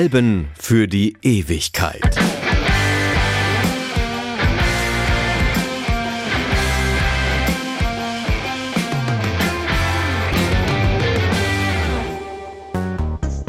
Alben für die Ewigkeit.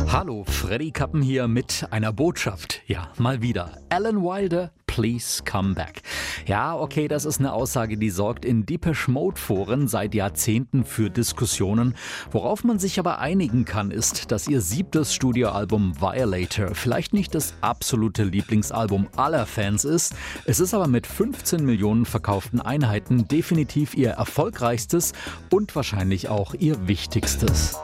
Hallo, Freddy Kappen hier mit einer Botschaft. Ja, mal wieder. Alan Wilder, please come back. Ja, okay, das ist eine Aussage, die sorgt in Deepesh Mode Foren seit Jahrzehnten für Diskussionen. Worauf man sich aber einigen kann, ist, dass ihr siebtes Studioalbum Violator vielleicht nicht das absolute Lieblingsalbum aller Fans ist. Es ist aber mit 15 Millionen verkauften Einheiten definitiv ihr erfolgreichstes und wahrscheinlich auch ihr wichtigstes.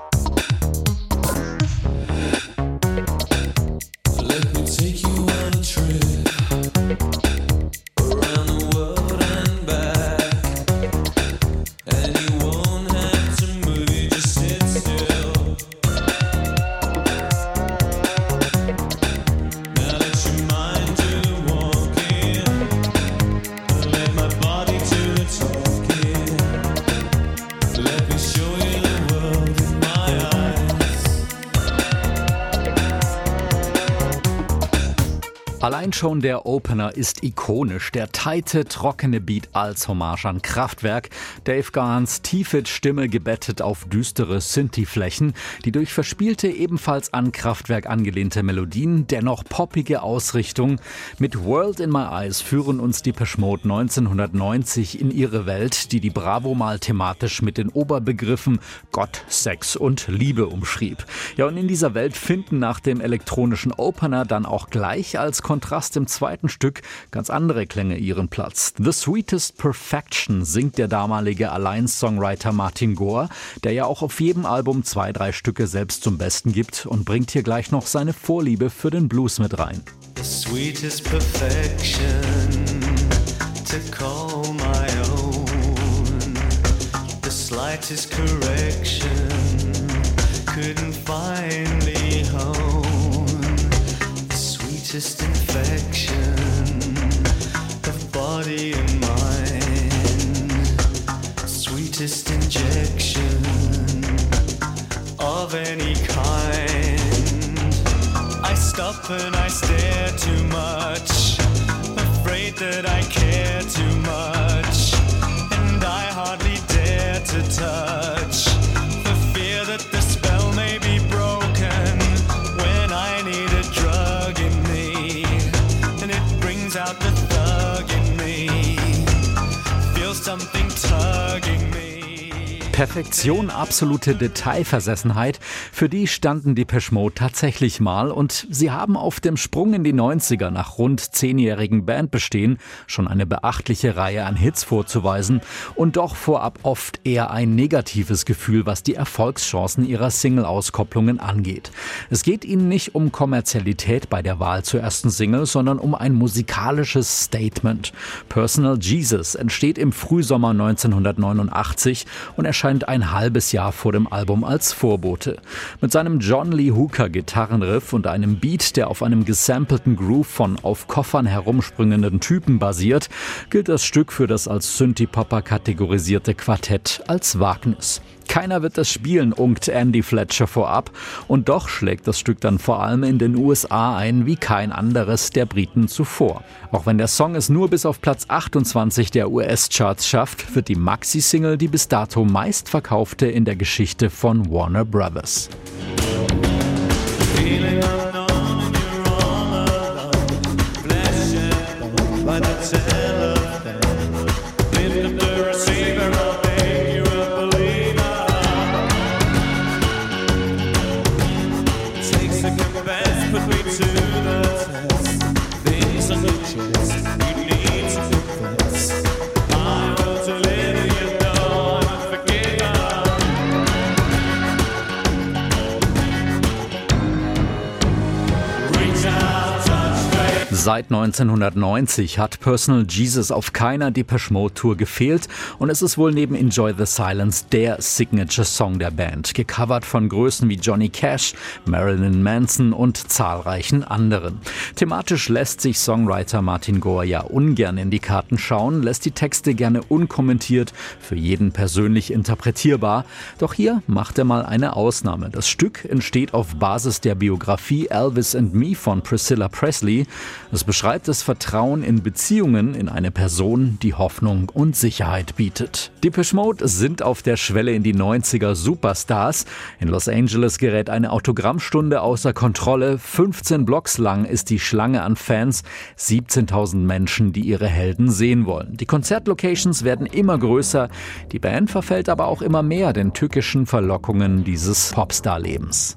Allein schon der Opener ist ikonisch. Der teite, trockene Beat als Hommage an Kraftwerk. Dave Garns tiefe Stimme gebettet auf düstere Synthi-Flächen, die durch verspielte, ebenfalls an Kraftwerk angelehnte Melodien, dennoch poppige Ausrichtung. Mit World in My Eyes führen uns die Peschmode 1990 in ihre Welt, die die Bravo mal thematisch mit den Oberbegriffen Gott, Sex und Liebe umschrieb. Ja, und in dieser Welt finden nach dem elektronischen Opener dann auch gleich als Kontrast im zweiten Stück ganz andere Klänge ihren Platz. The Sweetest Perfection singt der damalige Allein-Songwriter Martin Gore, der ja auch auf jedem Album zwei, drei Stücke selbst zum Besten gibt und bringt hier gleich noch seine Vorliebe für den Blues mit rein. The sweetest perfection to call my own. The slightest correction couldn't finally hone. Sweetest infection of body and mind, sweetest injection of any kind. I stop and I stare too much, afraid that I care too much, and I hardly dare to touch, Perfektion, absolute Detailversessenheit, für die standen die Peschmo tatsächlich mal und sie haben auf dem Sprung in die 90er nach rund zehnjährigen Bandbestehen schon eine beachtliche Reihe an Hits vorzuweisen und doch vorab oft eher ein negatives Gefühl, was die Erfolgschancen ihrer Single-Auskopplungen angeht. Es geht ihnen nicht um Kommerzialität bei der Wahl zur ersten Single, sondern um ein musikalisches Statement. Personal Jesus entsteht im Frühsommer 1989 und erscheint ein halbes Jahr vor dem Album als Vorbote. Mit seinem John Lee Hooker Gitarrenriff und einem Beat, der auf einem gesampelten Groove von auf Koffern herumspringenden Typen basiert, gilt das Stück für das als Synthie-Popper kategorisierte Quartett als Wagnis. Keiner wird das spielen, unkt Andy Fletcher vorab. Und doch schlägt das Stück dann vor allem in den USA ein wie kein anderes der Briten zuvor. Auch wenn der Song es nur bis auf Platz 28 der US-Charts schafft, wird die Maxi-Single die bis dato meistverkaufte in der Geschichte von Warner Brothers. Feeling Seit 1990 hat Personal Jesus auf keiner Depeche Mode Tour gefehlt und es ist wohl neben Enjoy the Silence der Signature Song der Band, gecovert von Größen wie Johnny Cash, Marilyn Manson und zahlreichen anderen. Thematisch lässt sich Songwriter Martin Gore ja ungern in die Karten schauen, lässt die Texte gerne unkommentiert, für jeden persönlich interpretierbar. Doch hier macht er mal eine Ausnahme. Das Stück entsteht auf Basis der Biografie Elvis and Me von Priscilla Presley. Es beschreibt das Vertrauen in Beziehungen in eine Person, die Hoffnung und Sicherheit bietet. Depeche Mode sind auf der Schwelle in die 90er Superstars. In Los Angeles gerät eine Autogrammstunde außer Kontrolle. 15 Blocks lang ist die Schlange an Fans. 17.000 Menschen, die ihre Helden sehen wollen. Die Konzertlocations werden immer größer. Die Band verfällt aber auch immer mehr den tückischen Verlockungen dieses Popstar-Lebens.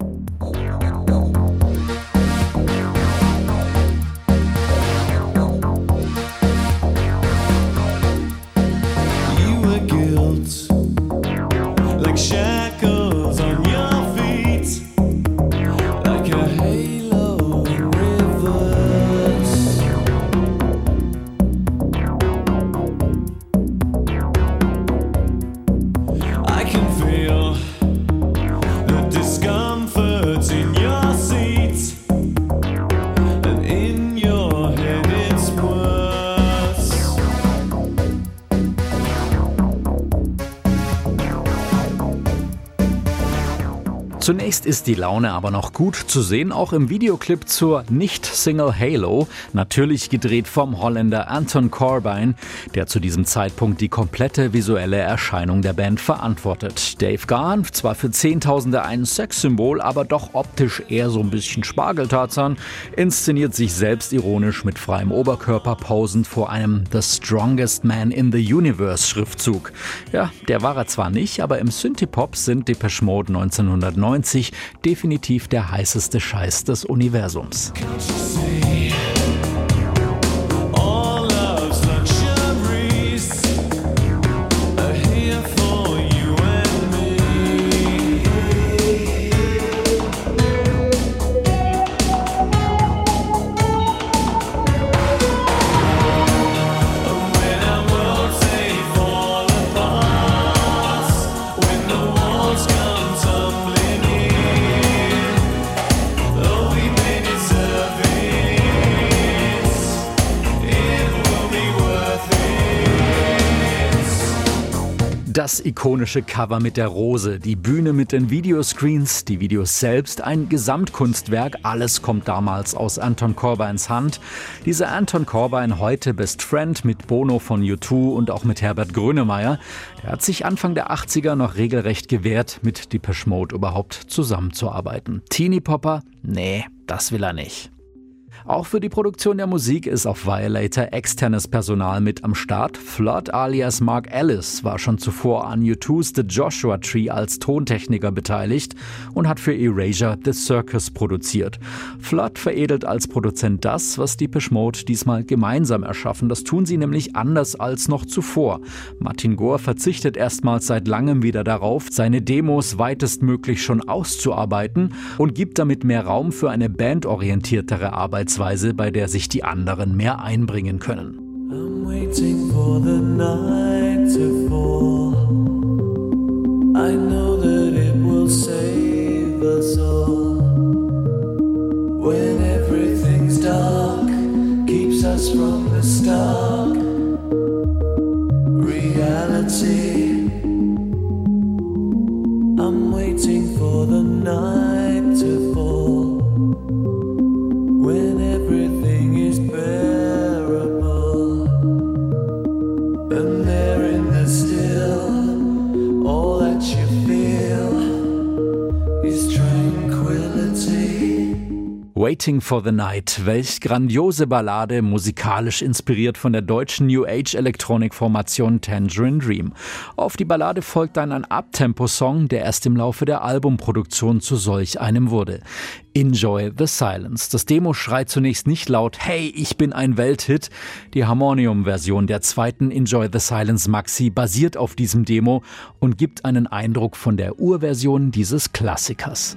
Zunächst ist die Laune aber noch gut zu sehen, auch im Videoclip zur Nicht-Single Halo, natürlich gedreht vom Holländer Anton Corbijn, der zu diesem Zeitpunkt die komplette visuelle Erscheinung der Band verantwortet. Dave Gahan, zwar für Zehntausende ein Sexsymbol, aber doch optisch eher so ein bisschen Spargeltarzan, inszeniert sich selbst ironisch mit freiem Oberkörper posend vor einem The Strongest Man in the Universe Schriftzug. Ja, der war er zwar nicht, aber im Synthipop sind Depeche Mode 1990 1990 definitiv der heißeste Scheiß des Universums. Das ikonische Cover mit der Rose, die Bühne mit den Videoscreens, die Videos selbst, ein Gesamtkunstwerk, alles kommt damals aus Anton Corbijns Hand. Dieser Anton Corbijn, heute Best Friend mit Bono von U2 und auch mit Herbert Grönemeyer, der hat sich Anfang der 80er noch regelrecht gewehrt, mit Depeche Mode überhaupt zusammenzuarbeiten. Teenie Popper? Nee, das will er nicht. Auch für die Produktion der Musik ist auf Violator externes Personal mit am Start. Flood alias Mark Ellis war schon zuvor an U2's The Joshua Tree als Tontechniker beteiligt und hat für Erasure The Circus produziert. Flood veredelt als Produzent das, was die Mode diesmal gemeinsam erschaffen. Das tun sie nämlich anders als noch zuvor. Martin Gore verzichtet erstmals seit langem wieder darauf, seine Demos weitestmöglich schon auszuarbeiten und gibt damit mehr Raum für eine bandorientiertere Arbeit Arbeitsweise, bei der sich die anderen mehr einbringen können. I'm waiting for the night to fall. I know that it will save us all. When everything's dark, keeps us from the stark Waiting for the Night, welch grandiose Ballade, musikalisch inspiriert von der deutschen New Age Elektronikformation Tangerine Dream. Auf die Ballade folgt dann ein Abtempo-Song, der erst im Laufe der Albumproduktion zu solch einem wurde. Enjoy the Silence. Das Demo schreit zunächst nicht laut, hey, ich bin ein Welthit. Die Harmonium-Version der zweiten Enjoy the Silence Maxi basiert auf diesem Demo und gibt einen Eindruck von der Urversion dieses Klassikers.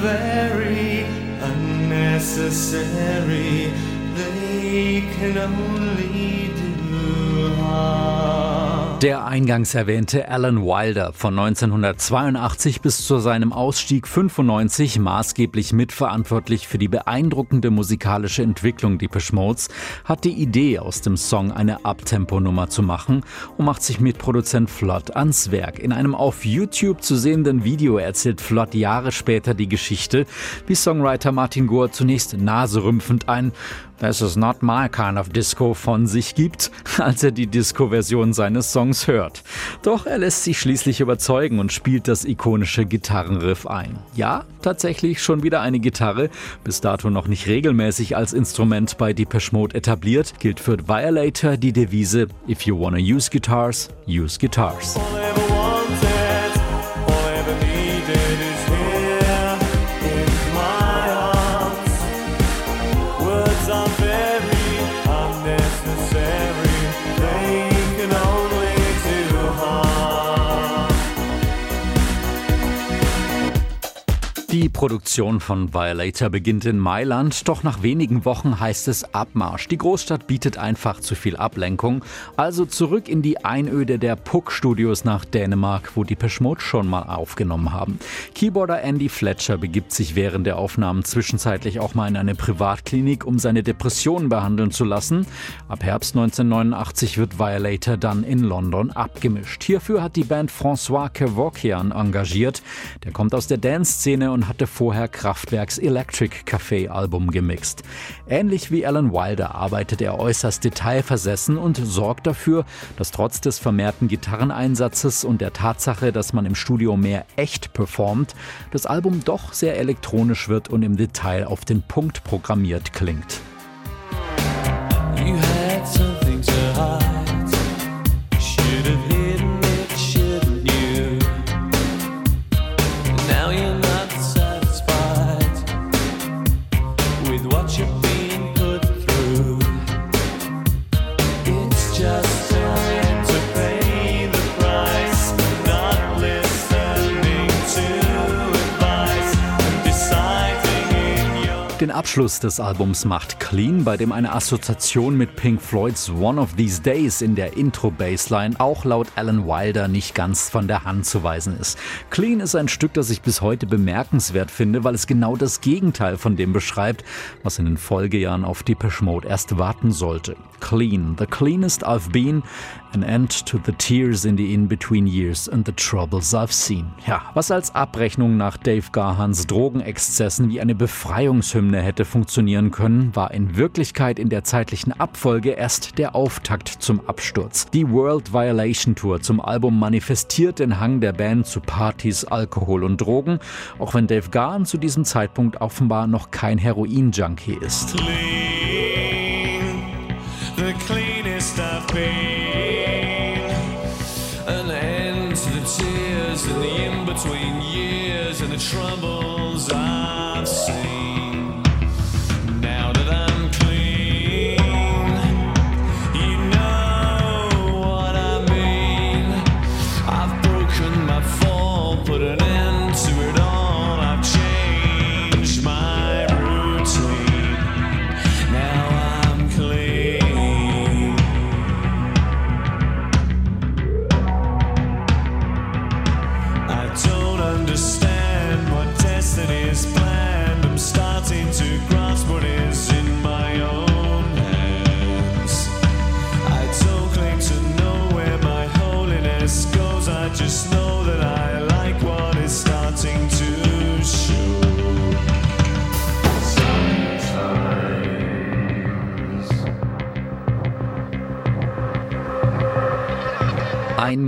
very unnecessary, they can only do harm. Der eingangs erwähnte Alan Wilder von 1982 bis zu seinem Ausstieg 95 maßgeblich mitverantwortlich für die beeindruckende musikalische Entwicklung Depeche Modes, hat die Idee aus dem Song eine Abtempo-Nummer zu machen und macht sich mit Produzent Flood ans Werk. In einem auf YouTube zu sehenden Video erzählt Flood Jahre später die Geschichte, wie Songwriter Martin Gore zunächst naserümpfend ein This is not my kind of disco von sich gibt, als er die Disco-Version seines Songs hört. Doch er lässt sich schließlich überzeugen und spielt das ikonische Gitarrenriff ein. Ja, tatsächlich schon wieder eine Gitarre, bis dato noch nicht regelmäßig als Instrument bei Depeche Mode etabliert, gilt für Violator die Devise If you wanna use guitars, use guitars. Produktion von Violator beginnt in Mailand, doch nach wenigen Wochen heißt es Abmarsch. Die Großstadt bietet einfach zu viel Ablenkung, also zurück in die Einöde der Puck Studios nach Dänemark, wo die Peschmod schon mal aufgenommen haben. Keyboarder Andy Fletcher begibt sich während der Aufnahmen zwischenzeitlich auch mal in eine Privatklinik, um seine Depressionen behandeln zu lassen. Ab Herbst 1989 wird Violator dann in London abgemischt. Hierfür hat die Band François Kevorkian engagiert. Der kommt aus der Dance-Szene und hatte vorher Kraftwerks Electric Café Album gemixt. Ähnlich wie Alan Wilder arbeitet er äußerst detailversessen und sorgt dafür, dass trotz des vermehrten Gitarreneinsatzes und der Tatsache, dass man im Studio mehr echt performt, das Album doch sehr elektronisch wird und im Detail auf den Punkt programmiert klingt. Den Abschluss des Albums macht Clean, bei dem eine Assoziation mit Pink Floyds One of These Days in der Intro-Bassline auch laut Alan Wilder nicht ganz von der Hand zu weisen ist. Clean ist ein Stück, das ich bis heute bemerkenswert finde, weil es genau das Gegenteil von dem beschreibt, was in den Folgejahren auf Depeche Mode erst warten sollte. Clean, the cleanest I've been, an end to the tears in the in-between years and the troubles I've seen. Ja, was als Abrechnung nach Dave Garhans Drogenexzessen wie eine Befreiungshymne Hymne hätte funktionieren können, war in Wirklichkeit in der zeitlichen Abfolge erst der Auftakt zum Absturz. Die World Violation Tour zum Album manifestiert den Hang der Band zu Partys, Alkohol und Drogen, auch wenn Dave Gahan zu diesem Zeitpunkt offenbar noch kein Heroin-Junkie ist. Clean, and the troubles I've seen.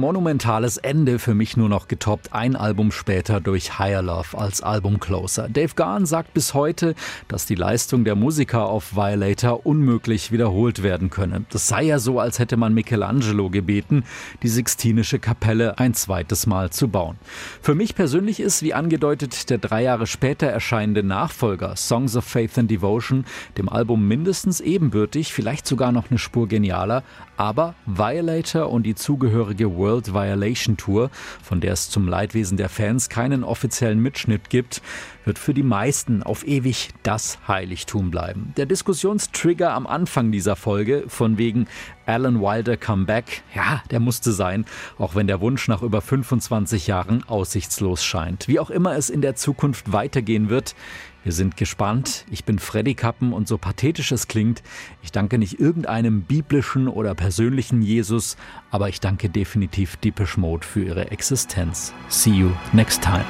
Monumentales Ende für mich nur noch getoppt, ein Album später durch Higher Love als Album Closer. Dave Gahan sagt bis heute, dass die Leistung der Musiker auf Violator unmöglich wiederholt werden könne. Das sei ja so, als hätte man Michelangelo gebeten, die Sixtinische Kapelle ein zweites Mal zu bauen. Für mich persönlich ist, wie angedeutet, der drei Jahre später erscheinende Nachfolger Songs of Faith and Devotion dem Album mindestens ebenbürtig, vielleicht sogar noch eine Spur genialer, aber Violator und die zugehörige World Violation Tour, von der es zum Leidwesen der Fans keinen offiziellen Mitschnitt gibt, wird für die meisten auf ewig das Heiligtum bleiben. Der Diskussionstrigger am Anfang dieser Folge von wegen Alan Wilder Comeback, ja, der musste sein, auch wenn der Wunsch nach über 25 Jahren aussichtslos scheint. Wie auch immer es in der Zukunft weitergehen wird, wir sind gespannt. Ich bin Freddy Kappen und so pathetisch es klingt, ich danke nicht irgendeinem biblischen oder persönlichen Jesus, aber ich danke definitiv Deepish Mode für ihre Existenz. See you next time.